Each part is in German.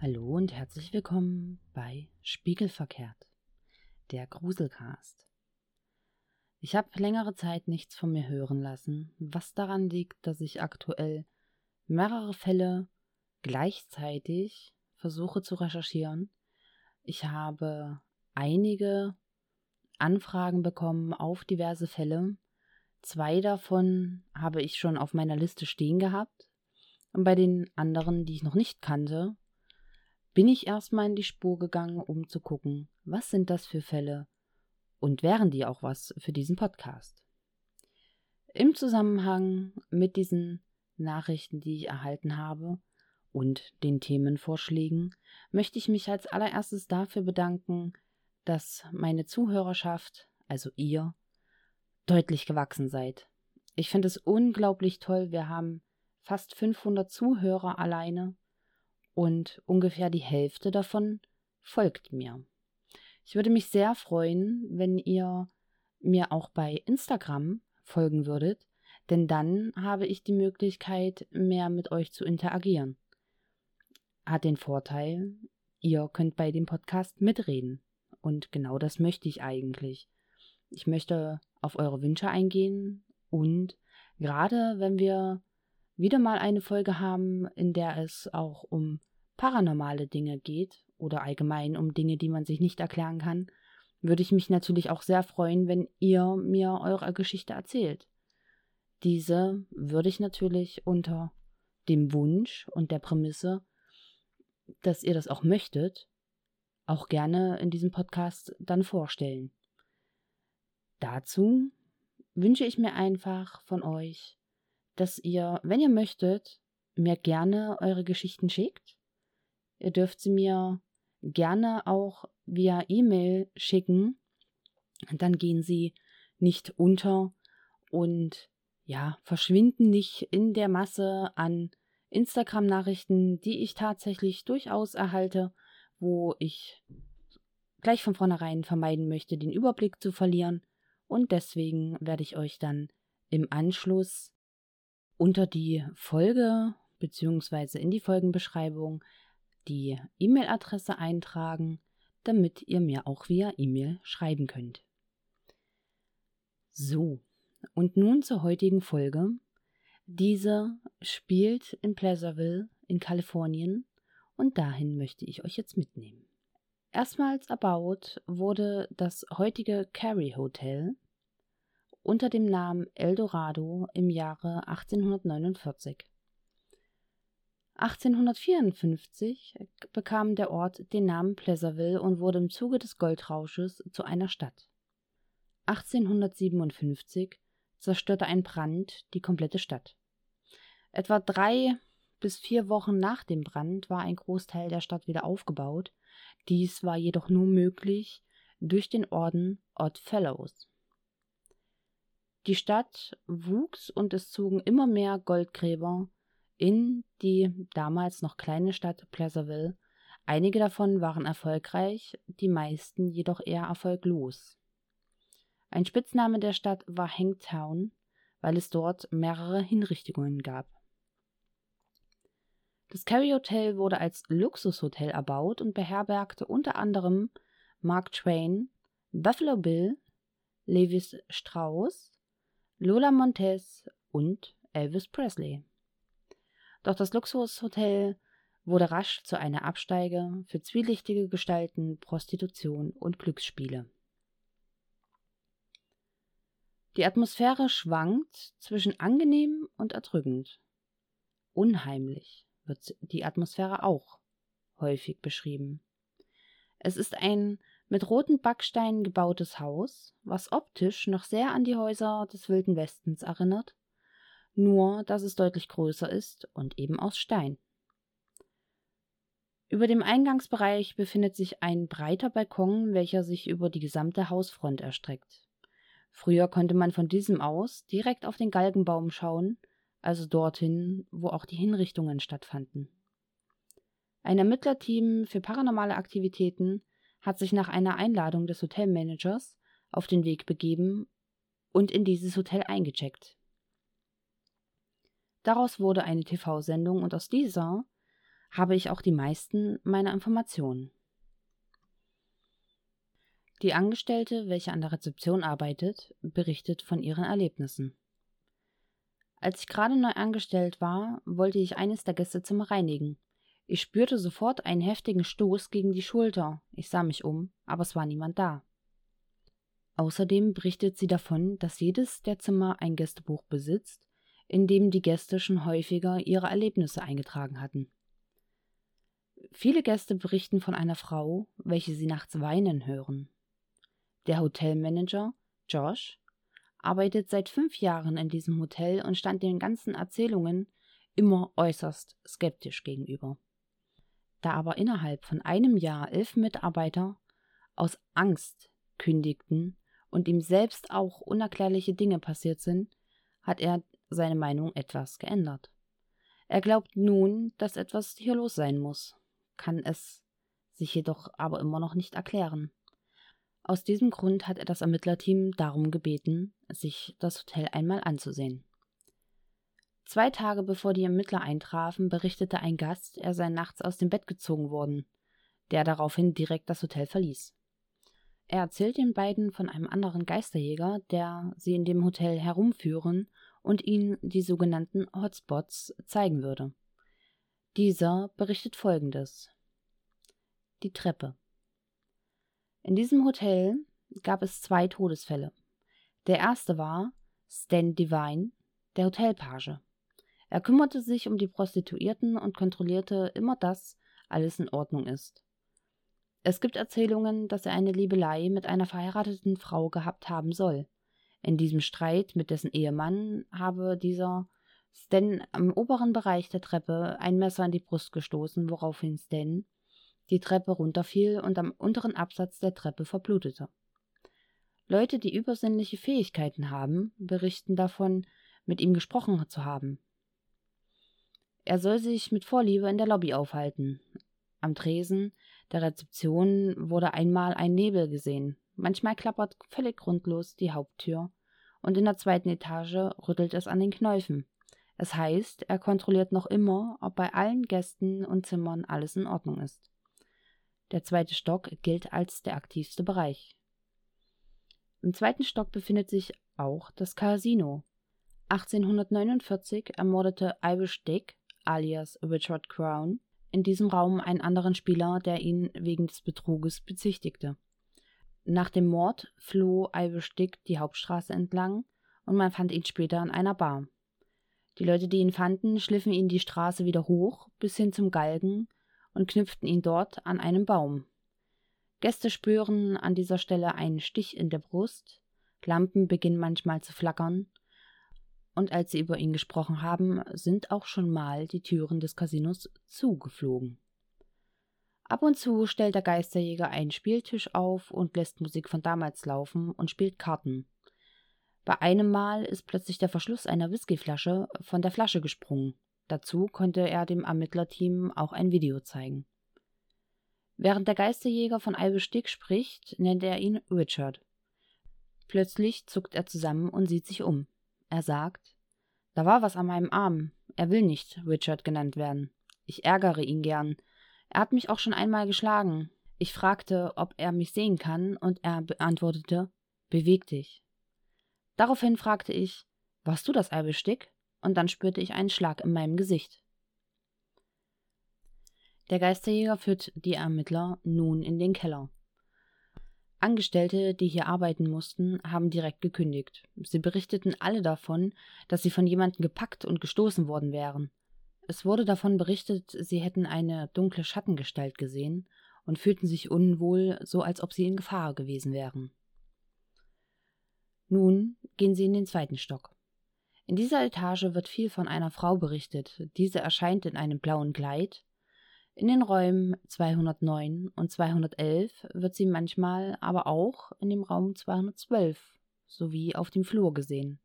Hallo und herzlich willkommen bei Spiegelverkehrt, der Gruselcast. Ich habe längere Zeit nichts von mir hören lassen, was daran liegt, dass ich aktuell mehrere Fälle gleichzeitig versuche zu recherchieren. Ich habe einige Anfragen bekommen auf diverse Fälle. Zwei davon habe ich schon auf meiner Liste stehen gehabt. Und bei den anderen, die ich noch nicht kannte, bin ich erstmal in die Spur gegangen, um zu gucken, was sind das für Fälle und wären die auch was für diesen Podcast. Im Zusammenhang mit diesen Nachrichten, die ich erhalten habe und den Themenvorschlägen, möchte ich mich als allererstes dafür bedanken, dass meine Zuhörerschaft, also ihr, deutlich gewachsen seid. Ich finde es unglaublich toll. Wir haben fast 500 Zuhörer alleine und ungefähr die Hälfte davon folgt mir. Ich würde mich sehr freuen, wenn ihr mir auch bei Instagram folgen würdet, denn dann habe ich die Möglichkeit, mehr mit euch zu interagieren. Hat den Vorteil, ihr könnt bei dem Podcast mitreden. Und genau das möchte ich eigentlich. Ich möchte auf eure Wünsche eingehen und gerade wenn wir wieder mal eine Folge haben, in der es auch um paranormale Dinge geht oder allgemein um Dinge, die man sich nicht erklären kann, würde ich mich natürlich auch sehr freuen, wenn ihr mir eure Geschichte erzählt. Diese würde ich natürlich unter dem Wunsch und der Prämisse, dass ihr das auch möchtet, auch gerne in diesem Podcast dann vorstellen. Dazu wünsche ich mir einfach von euch, dass ihr, wenn ihr möchtet, mir gerne eure Geschichten schickt. Ihr dürft sie mir gerne auch via E-Mail schicken. Dann gehen sie nicht unter und ja, verschwinden nicht in der Masse an Instagram-Nachrichten, die ich tatsächlich durchaus erhalte, wo ich gleich von vornherein vermeiden möchte, den Überblick zu verlieren. Und deswegen werde ich euch dann im Anschluss unter die Folge bzw. in die Folgenbeschreibung die E-Mail-Adresse eintragen, damit ihr mir auch via E-Mail schreiben könnt. So, und nun zur heutigen Folge. Diese spielt in Pleasureville in Kalifornien und dahin möchte ich euch jetzt mitnehmen. Erstmals erbaut wurde das heutige Carey Hotel unter dem Namen Eldorado im Jahre 1849. 1854 bekam der Ort den Namen Pleasureville und wurde im Zuge des Goldrausches zu einer Stadt. 1857 zerstörte ein Brand die komplette Stadt. Etwa drei bis vier Wochen nach dem Brand war ein Großteil der Stadt wieder aufgebaut. Dies war jedoch nur möglich durch den Orden Odd Fellows. Die Stadt wuchs und es zogen immer mehr Goldgräber in die damals noch kleine Stadt Pleasureville. Einige davon waren erfolgreich, die meisten jedoch eher erfolglos. Ein Spitzname der Stadt war Hangtown, weil es dort mehrere Hinrichtungen gab. Das Carey Hotel wurde als Luxushotel erbaut und beherbergte unter anderem Mark Twain, Buffalo Bill, Levis Strauss, Lola Montez und Elvis Presley. Doch das Luxushotel wurde rasch zu einer Absteige für zwielichtige Gestalten, Prostitution und Glücksspiele. Die Atmosphäre schwankt zwischen angenehm und erdrückend. Unheimlich wird die Atmosphäre auch häufig beschrieben. Es ist ein mit roten Backsteinen gebautes Haus, was optisch noch sehr an die Häuser des Wilden Westens erinnert nur dass es deutlich größer ist und eben aus Stein. Über dem Eingangsbereich befindet sich ein breiter Balkon, welcher sich über die gesamte Hausfront erstreckt. Früher konnte man von diesem aus direkt auf den Galgenbaum schauen, also dorthin, wo auch die Hinrichtungen stattfanden. Ein Ermittlerteam für paranormale Aktivitäten hat sich nach einer Einladung des Hotelmanagers auf den Weg begeben und in dieses Hotel eingecheckt. Daraus wurde eine TV-Sendung und aus dieser habe ich auch die meisten meiner Informationen. Die Angestellte, welche an der Rezeption arbeitet, berichtet von ihren Erlebnissen. Als ich gerade neu angestellt war, wollte ich eines der Gästezimmer reinigen. Ich spürte sofort einen heftigen Stoß gegen die Schulter. Ich sah mich um, aber es war niemand da. Außerdem berichtet sie davon, dass jedes der Zimmer ein Gästebuch besitzt, in dem die Gäste schon häufiger ihre Erlebnisse eingetragen hatten. Viele Gäste berichten von einer Frau, welche sie nachts weinen hören. Der Hotelmanager, Josh, arbeitet seit fünf Jahren in diesem Hotel und stand den ganzen Erzählungen immer äußerst skeptisch gegenüber. Da aber innerhalb von einem Jahr elf Mitarbeiter aus Angst kündigten und ihm selbst auch unerklärliche Dinge passiert sind, hat er seine Meinung etwas geändert. Er glaubt nun, dass etwas hier los sein muss, kann es sich jedoch aber immer noch nicht erklären. Aus diesem Grund hat er das Ermittlerteam darum gebeten, sich das Hotel einmal anzusehen. Zwei Tage bevor die Ermittler eintrafen, berichtete ein Gast, er sei nachts aus dem Bett gezogen worden, der daraufhin direkt das Hotel verließ. Er erzählt den beiden von einem anderen Geisterjäger, der sie in dem Hotel herumführen und ihnen die sogenannten Hotspots zeigen würde. Dieser berichtet folgendes. Die Treppe. In diesem Hotel gab es zwei Todesfälle. Der erste war Stan Devine, der Hotelpage. Er kümmerte sich um die Prostituierten und kontrollierte immer, dass alles in Ordnung ist. Es gibt Erzählungen, dass er eine Liebelei mit einer verheirateten Frau gehabt haben soll. In diesem Streit mit dessen Ehemann habe dieser Stan am oberen Bereich der Treppe ein Messer in die Brust gestoßen, woraufhin Stan die Treppe runterfiel und am unteren Absatz der Treppe verblutete. Leute, die übersinnliche Fähigkeiten haben, berichten davon, mit ihm gesprochen zu haben. Er soll sich mit Vorliebe in der Lobby aufhalten. Am Tresen der Rezeption wurde einmal ein Nebel gesehen. Manchmal klappert völlig grundlos die Haupttür und in der zweiten Etage rüttelt es an den Knäufen. Es heißt, er kontrolliert noch immer, ob bei allen Gästen und Zimmern alles in Ordnung ist. Der zweite Stock gilt als der aktivste Bereich. Im zweiten Stock befindet sich auch das Casino. 1849 ermordete Irish Dick alias Richard Crown in diesem Raum einen anderen Spieler, der ihn wegen des Betruges bezichtigte. Nach dem Mord floh Irish Dick die Hauptstraße entlang und man fand ihn später in einer Bar. Die Leute, die ihn fanden, schliffen ihn die Straße wieder hoch bis hin zum Galgen und knüpften ihn dort an einem Baum. Gäste spüren an dieser Stelle einen Stich in der Brust, Lampen beginnen manchmal zu flackern, und als sie über ihn gesprochen haben, sind auch schon mal die Türen des Casinos zugeflogen. Ab und zu stellt der Geisterjäger einen Spieltisch auf und lässt Musik von damals laufen und spielt Karten. Bei einem Mal ist plötzlich der Verschluss einer Whiskyflasche von der Flasche gesprungen. Dazu konnte er dem Ermittlerteam auch ein Video zeigen. Während der Geisterjäger von Albestick spricht, nennt er ihn Richard. Plötzlich zuckt er zusammen und sieht sich um. Er sagt, da war was an meinem Arm. Er will nicht Richard genannt werden. Ich ärgere ihn gern. Er hat mich auch schon einmal geschlagen. Ich fragte, ob er mich sehen kann, und er beantwortete, beweg dich. Daraufhin fragte ich, warst du das Albestick? und dann spürte ich einen Schlag in meinem Gesicht. Der Geisterjäger führt die Ermittler nun in den Keller. Angestellte, die hier arbeiten mussten, haben direkt gekündigt. Sie berichteten alle davon, dass sie von jemandem gepackt und gestoßen worden wären. Es wurde davon berichtet, sie hätten eine dunkle Schattengestalt gesehen und fühlten sich unwohl, so als ob sie in Gefahr gewesen wären. Nun gehen sie in den zweiten Stock. In dieser Etage wird viel von einer Frau berichtet. Diese erscheint in einem blauen Kleid. In den Räumen 209 und 211 wird sie manchmal aber auch in dem Raum 212 sowie auf dem Flur gesehen.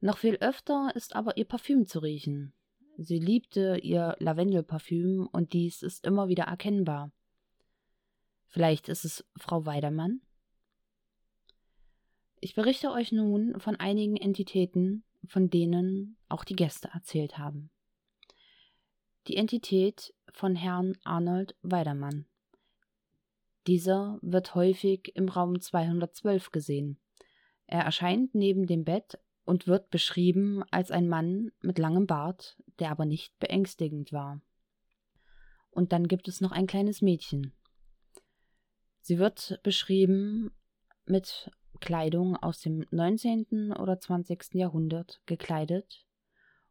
Noch viel öfter ist aber ihr Parfüm zu riechen. Sie liebte ihr Lavendelparfüm und dies ist immer wieder erkennbar. Vielleicht ist es Frau Weidermann? Ich berichte euch nun von einigen Entitäten, von denen auch die Gäste erzählt haben. Die Entität von Herrn Arnold Weidermann. Dieser wird häufig im Raum 212 gesehen. Er erscheint neben dem Bett und wird beschrieben als ein Mann mit langem Bart, der aber nicht beängstigend war. Und dann gibt es noch ein kleines Mädchen. Sie wird beschrieben mit Kleidung aus dem 19. oder 20. Jahrhundert gekleidet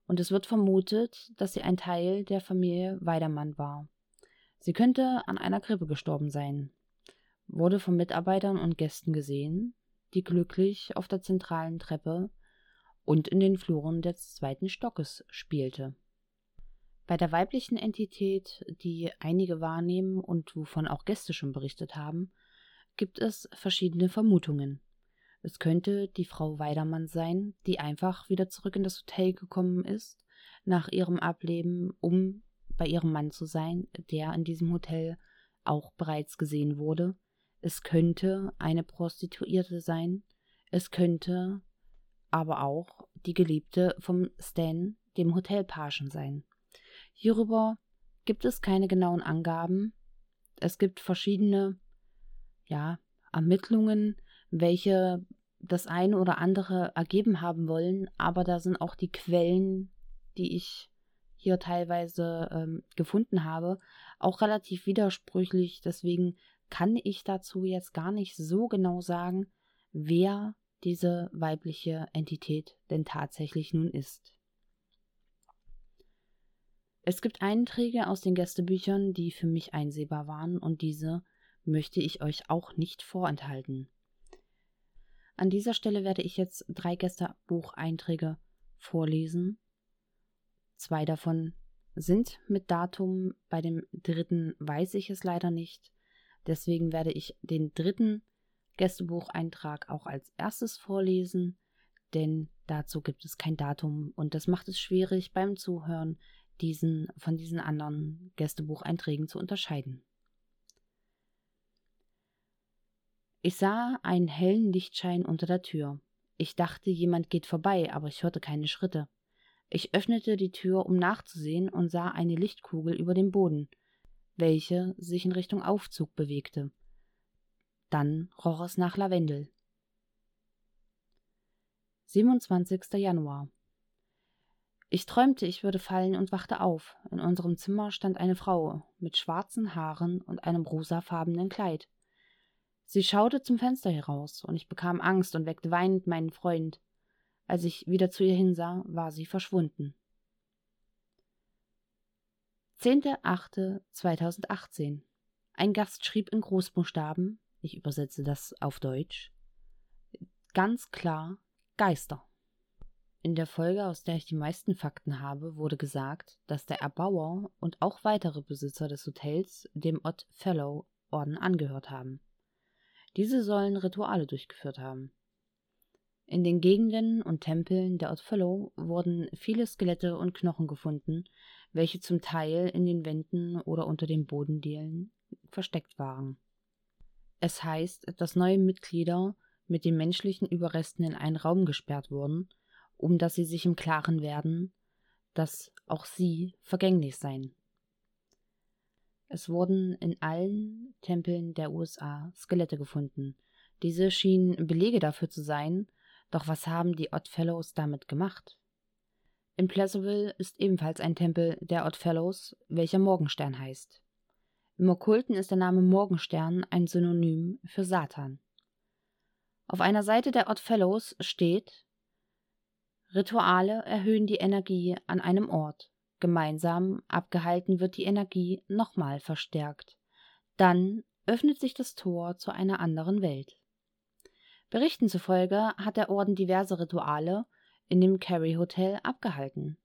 und es wird vermutet, dass sie ein Teil der Familie Weidermann war. Sie könnte an einer Grippe gestorben sein, wurde von Mitarbeitern und Gästen gesehen, die glücklich auf der zentralen Treppe und in den Fluren des zweiten Stockes spielte. Bei der weiblichen Entität, die einige wahrnehmen und wovon auch Gäste schon berichtet haben, gibt es verschiedene Vermutungen. Es könnte die Frau Weidermann sein, die einfach wieder zurück in das Hotel gekommen ist, nach ihrem Ableben, um bei ihrem Mann zu sein, der in diesem Hotel auch bereits gesehen wurde. Es könnte eine Prostituierte sein. Es könnte aber auch die Geliebte vom Stan, dem Hotelpagen, sein. Hierüber gibt es keine genauen Angaben. Es gibt verschiedene ja, Ermittlungen, welche das eine oder andere ergeben haben wollen, aber da sind auch die Quellen, die ich hier teilweise ähm, gefunden habe, auch relativ widersprüchlich. Deswegen kann ich dazu jetzt gar nicht so genau sagen, wer diese weibliche Entität denn tatsächlich nun ist. Es gibt Einträge aus den Gästebüchern, die für mich einsehbar waren, und diese möchte ich euch auch nicht vorenthalten. An dieser Stelle werde ich jetzt drei Gästebucheinträge vorlesen. Zwei davon sind mit Datum, bei dem dritten weiß ich es leider nicht. Deswegen werde ich den dritten Gästebucheintrag auch als erstes vorlesen, denn dazu gibt es kein Datum und das macht es schwierig beim Zuhören, diesen von diesen anderen Gästebucheinträgen zu unterscheiden. Ich sah einen hellen Lichtschein unter der Tür. Ich dachte, jemand geht vorbei, aber ich hörte keine Schritte. Ich öffnete die Tür, um nachzusehen, und sah eine Lichtkugel über dem Boden, welche sich in Richtung Aufzug bewegte. Dann roch es nach Lavendel. 27. Januar. Ich träumte, ich würde fallen und wachte auf. In unserem Zimmer stand eine Frau mit schwarzen Haaren und einem rosafarbenen Kleid. Sie schaute zum Fenster heraus, und ich bekam Angst und weckte weinend meinen Freund. Als ich wieder zu ihr hinsah, war sie verschwunden. 10.8.2018 Ein Gast schrieb in Großbuchstaben, ich übersetze das auf Deutsch, ganz klar Geister. In der Folge, aus der ich die meisten Fakten habe, wurde gesagt, dass der Erbauer und auch weitere Besitzer des Hotels dem Odd Fellow Orden angehört haben. Diese sollen Rituale durchgeführt haben. In den Gegenden und Tempeln der Oddfellow wurden viele Skelette und Knochen gefunden, welche zum Teil in den Wänden oder unter den Bodendielen versteckt waren. Es heißt, dass neue Mitglieder mit den menschlichen Überresten in einen Raum gesperrt wurden, um dass sie sich im Klaren werden, dass auch sie vergänglich seien. Es wurden in allen Tempeln der USA Skelette gefunden. Diese schienen Belege dafür zu sein, doch was haben die Oddfellows damit gemacht? In Pleasantville ist ebenfalls ein Tempel der Oddfellows, welcher Morgenstern heißt. Im Okkulten ist der Name Morgenstern ein Synonym für Satan. Auf einer Seite der Oddfellows steht Rituale erhöhen die Energie an einem Ort. Gemeinsam abgehalten wird die Energie nochmal verstärkt. Dann öffnet sich das Tor zu einer anderen Welt. Berichten zufolge hat der Orden diverse Rituale in dem Carey Hotel abgehalten.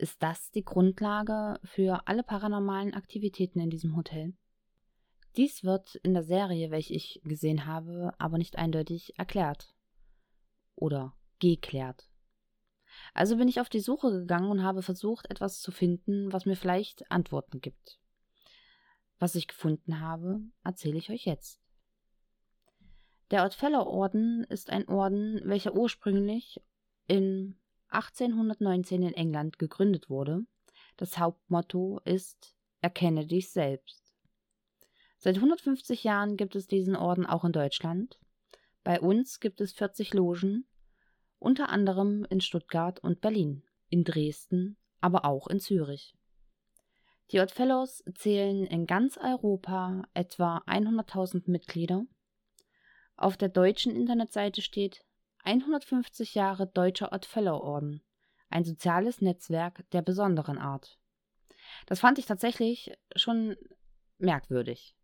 Ist das die Grundlage für alle paranormalen Aktivitäten in diesem Hotel? Dies wird in der Serie, welche ich gesehen habe, aber nicht eindeutig erklärt oder geklärt. Also bin ich auf die Suche gegangen und habe versucht, etwas zu finden, was mir vielleicht Antworten gibt. Was ich gefunden habe, erzähle ich euch jetzt. Der Oddfellow-Orden ist ein Orden, welcher ursprünglich in 1819 in England gegründet wurde. Das Hauptmotto ist Erkenne dich selbst. Seit 150 Jahren gibt es diesen Orden auch in Deutschland. Bei uns gibt es 40 Logen, unter anderem in Stuttgart und Berlin, in Dresden, aber auch in Zürich. Die Oddfellows zählen in ganz Europa etwa 100.000 Mitglieder. Auf der deutschen Internetseite steht 150 Jahre Deutscher Oddfellow-Orden, ein soziales Netzwerk der besonderen Art. Das fand ich tatsächlich schon merkwürdig.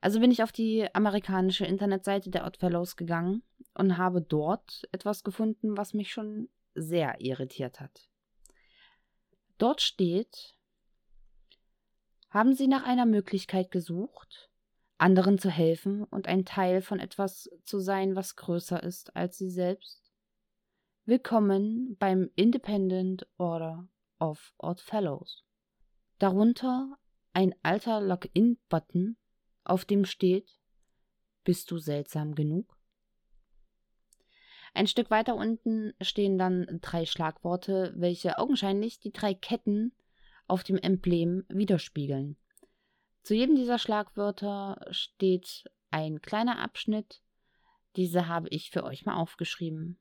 Also bin ich auf die amerikanische Internetseite der Oddfellows gegangen und habe dort etwas gefunden, was mich schon sehr irritiert hat. Dort steht, haben Sie nach einer Möglichkeit gesucht, anderen zu helfen und ein Teil von etwas zu sein, was größer ist als Sie selbst? Willkommen beim Independent Order of Odd Fellows. Darunter ein alter Login-Button auf dem steht Bist du seltsam genug? Ein Stück weiter unten stehen dann drei Schlagworte, welche augenscheinlich die drei Ketten auf dem Emblem widerspiegeln. Zu jedem dieser Schlagwörter steht ein kleiner Abschnitt. Diese habe ich für euch mal aufgeschrieben.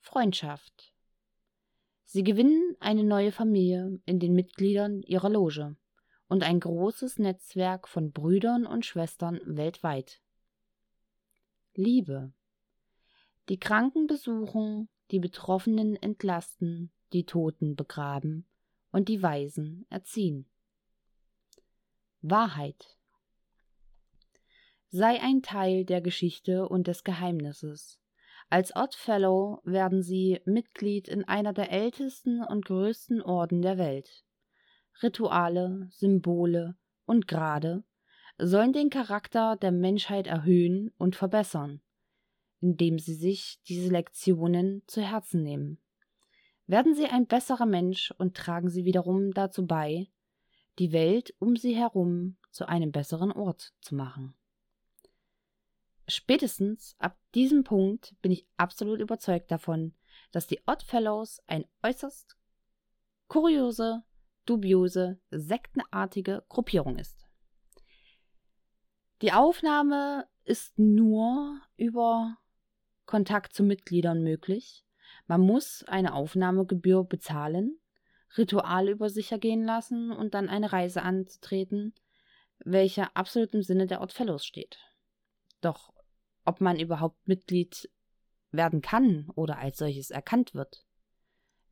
Freundschaft. Sie gewinnen eine neue Familie in den Mitgliedern ihrer Loge und ein großes Netzwerk von Brüdern und Schwestern weltweit. Liebe. Die Kranken besuchen, die Betroffenen entlasten, die Toten begraben und die Weisen erziehen. Wahrheit. Sei ein Teil der Geschichte und des Geheimnisses. Als Oddfellow werden sie Mitglied in einer der ältesten und größten Orden der Welt. Rituale, Symbole und Grade sollen den Charakter der Menschheit erhöhen und verbessern, indem sie sich diese Lektionen zu Herzen nehmen. Werden sie ein besserer Mensch und tragen sie wiederum dazu bei, die Welt um sie herum zu einem besseren Ort zu machen. Spätestens ab diesem Punkt bin ich absolut überzeugt davon, dass die Oddfellows ein äußerst kuriose dubiose, sektenartige Gruppierung ist. Die Aufnahme ist nur über Kontakt zu Mitgliedern möglich. Man muss eine Aufnahmegebühr bezahlen, Rituale über sich ergehen lassen und dann eine Reise anzutreten, welche absolut im Sinne der Oddfellows steht. Doch ob man überhaupt Mitglied werden kann oder als solches erkannt wird,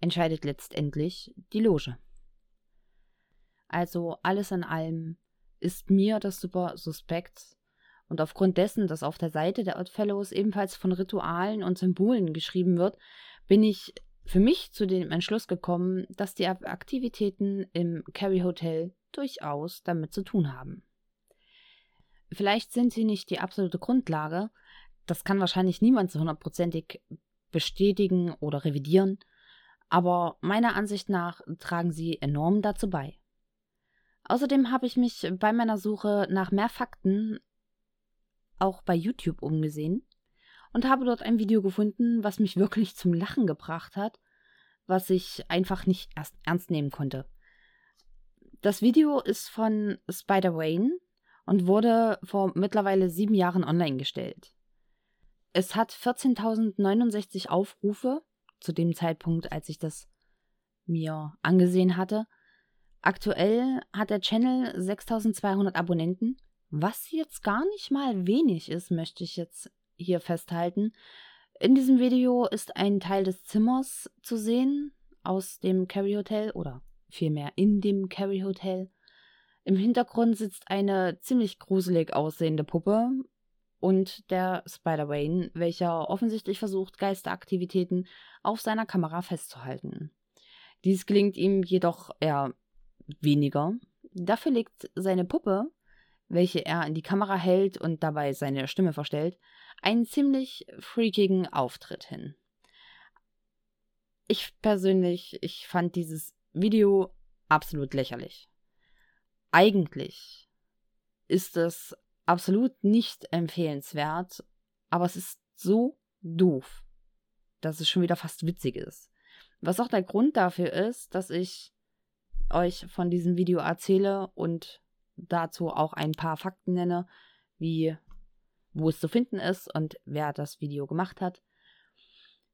entscheidet letztendlich die Loge. Also alles in allem ist mir das super suspekt. Und aufgrund dessen, dass auf der Seite der Oddfellows ebenfalls von Ritualen und Symbolen geschrieben wird, bin ich für mich zu dem Entschluss gekommen, dass die Aktivitäten im Carry Hotel durchaus damit zu tun haben. Vielleicht sind sie nicht die absolute Grundlage, das kann wahrscheinlich niemand zu hundertprozentig bestätigen oder revidieren, aber meiner Ansicht nach tragen sie enorm dazu bei. Außerdem habe ich mich bei meiner Suche nach mehr Fakten auch bei YouTube umgesehen und habe dort ein Video gefunden, was mich wirklich zum Lachen gebracht hat, was ich einfach nicht erst ernst nehmen konnte. Das Video ist von Spider Wayne und wurde vor mittlerweile sieben Jahren online gestellt. Es hat 14.069 Aufrufe zu dem Zeitpunkt, als ich das mir angesehen hatte. Aktuell hat der Channel 6200 Abonnenten, was jetzt gar nicht mal wenig ist, möchte ich jetzt hier festhalten. In diesem Video ist ein Teil des Zimmers zu sehen aus dem Carry Hotel oder vielmehr in dem Carry Hotel. Im Hintergrund sitzt eine ziemlich gruselig aussehende Puppe und der Spider-Wayne, welcher offensichtlich versucht, Geisteraktivitäten auf seiner Kamera festzuhalten. Dies gelingt ihm jedoch eher weniger. Dafür legt seine Puppe, welche er in die Kamera hält und dabei seine Stimme verstellt, einen ziemlich freakigen Auftritt hin. ich persönlich, ich fand dieses Video absolut lächerlich. Eigentlich ist es absolut nicht empfehlenswert, aber es ist so doof, dass es schon wieder fast witzig ist. Was auch der Grund dafür ist, dass ich euch von diesem Video erzähle und dazu auch ein paar Fakten nenne, wie wo es zu finden ist und wer das Video gemacht hat.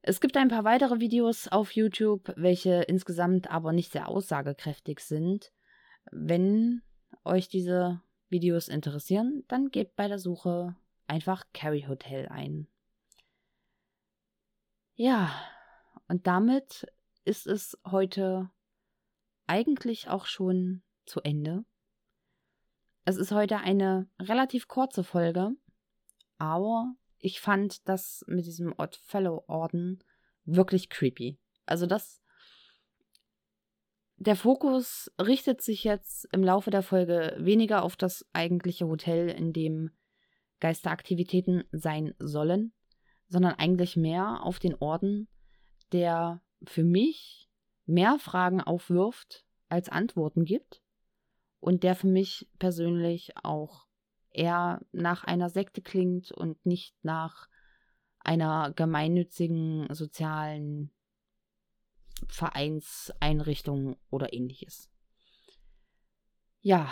Es gibt ein paar weitere Videos auf YouTube, welche insgesamt aber nicht sehr aussagekräftig sind. Wenn euch diese Videos interessieren, dann gebt bei der Suche einfach Carry Hotel ein. Ja, und damit ist es heute eigentlich auch schon zu Ende. Es ist heute eine relativ kurze Folge, aber ich fand das mit diesem Oddfellow-Orden wirklich creepy. Also das. Der Fokus richtet sich jetzt im Laufe der Folge weniger auf das eigentliche Hotel, in dem Geisteraktivitäten sein sollen, sondern eigentlich mehr auf den Orden, der für mich mehr Fragen aufwirft als Antworten gibt und der für mich persönlich auch eher nach einer Sekte klingt und nicht nach einer gemeinnützigen sozialen Vereinseinrichtung oder ähnliches. Ja,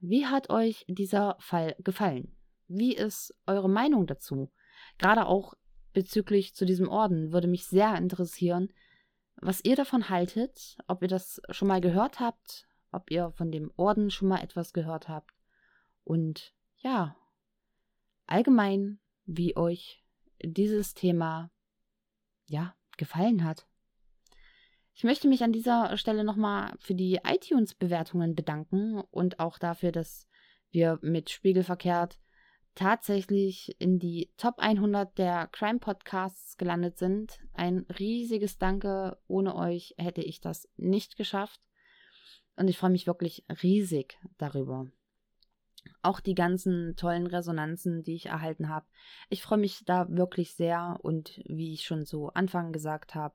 wie hat euch dieser Fall gefallen? Wie ist eure Meinung dazu? Gerade auch bezüglich zu diesem Orden würde mich sehr interessieren, was ihr davon haltet, ob ihr das schon mal gehört habt, ob ihr von dem Orden schon mal etwas gehört habt und ja, allgemein, wie euch dieses Thema ja gefallen hat. Ich möchte mich an dieser Stelle nochmal für die iTunes-Bewertungen bedanken und auch dafür, dass wir mit Spiegelverkehrt tatsächlich in die Top 100 der Crime Podcasts gelandet sind. Ein riesiges Danke. Ohne euch hätte ich das nicht geschafft. Und ich freue mich wirklich riesig darüber auch die ganzen tollen Resonanzen, die ich erhalten habe. Ich freue mich da wirklich sehr und wie ich schon so Anfang gesagt habe,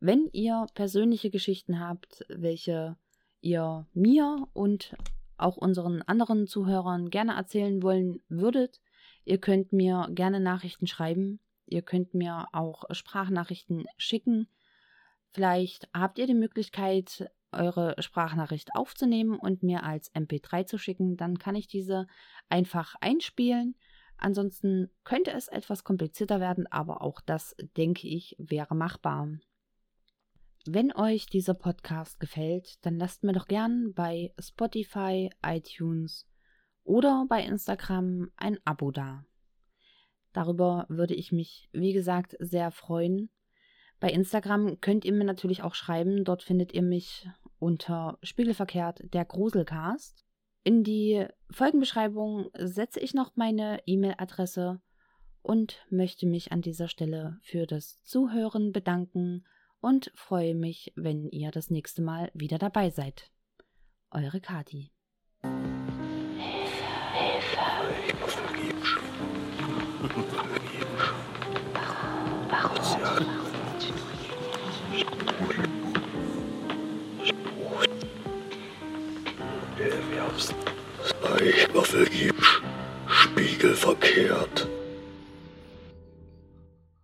wenn ihr persönliche Geschichten habt, welche ihr mir und auch unseren anderen Zuhörern gerne erzählen wollen würdet, ihr könnt mir gerne Nachrichten schreiben. Ihr könnt mir auch Sprachnachrichten schicken. Vielleicht habt ihr die Möglichkeit, eure Sprachnachricht aufzunehmen und mir als MP3 zu schicken. Dann kann ich diese einfach einspielen. Ansonsten könnte es etwas komplizierter werden, aber auch das, denke ich, wäre machbar. Wenn euch dieser Podcast gefällt, dann lasst mir doch gern bei Spotify, iTunes oder bei Instagram ein Abo da. Darüber würde ich mich, wie gesagt, sehr freuen. Bei Instagram könnt ihr mir natürlich auch schreiben. Dort findet ihr mich unter Spiegelverkehrt der Gruselcast. In die Folgenbeschreibung setze ich noch meine E-Mail-Adresse und möchte mich an dieser Stelle für das Zuhören bedanken und freue mich, wenn ihr das nächste Mal wieder dabei seid. Eure Kati. Hilfe, Hilfe. Ich muss vergeben. vergeben. Warum? Warum? Ich war vergeben. Spiegelverkehrt.